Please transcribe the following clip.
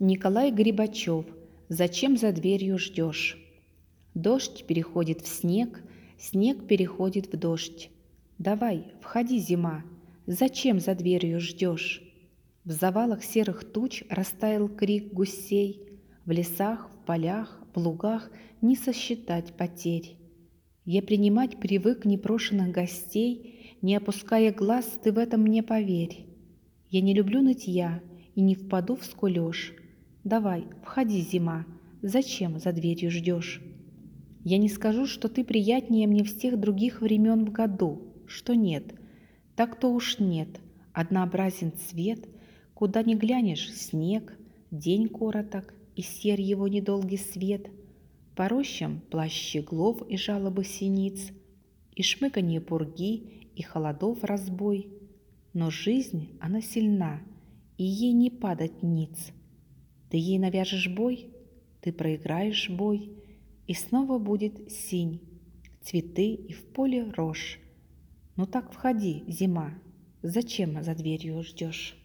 Николай Грибачев. Зачем за дверью ждешь? Дождь переходит в снег, снег переходит в дождь. Давай, входи, зима, зачем за дверью ждешь? В завалах серых туч растаял крик гусей, В лесах, в полях, в лугах не сосчитать потерь. Я принимать привык непрошенных гостей, Не опуская глаз, ты в этом мне поверь. Я не люблю нытья и не впаду в скулёж, Давай, входи, зима, зачем за дверью ждешь? Я не скажу, что ты приятнее мне всех других времен в году, что нет, так-то уж нет, однообразен цвет, Куда ни глянешь снег, день короток и сер его недолгий свет, По рощам плащ щеглов и жалобы синиц, И шмыканье пурги, и холодов разбой. Но жизнь, она сильна, и ей не падать ниц — ты ей навяжешь бой, ты проиграешь бой, И снова будет синь, цветы и в поле рожь. Ну так входи, зима, зачем за дверью ждешь?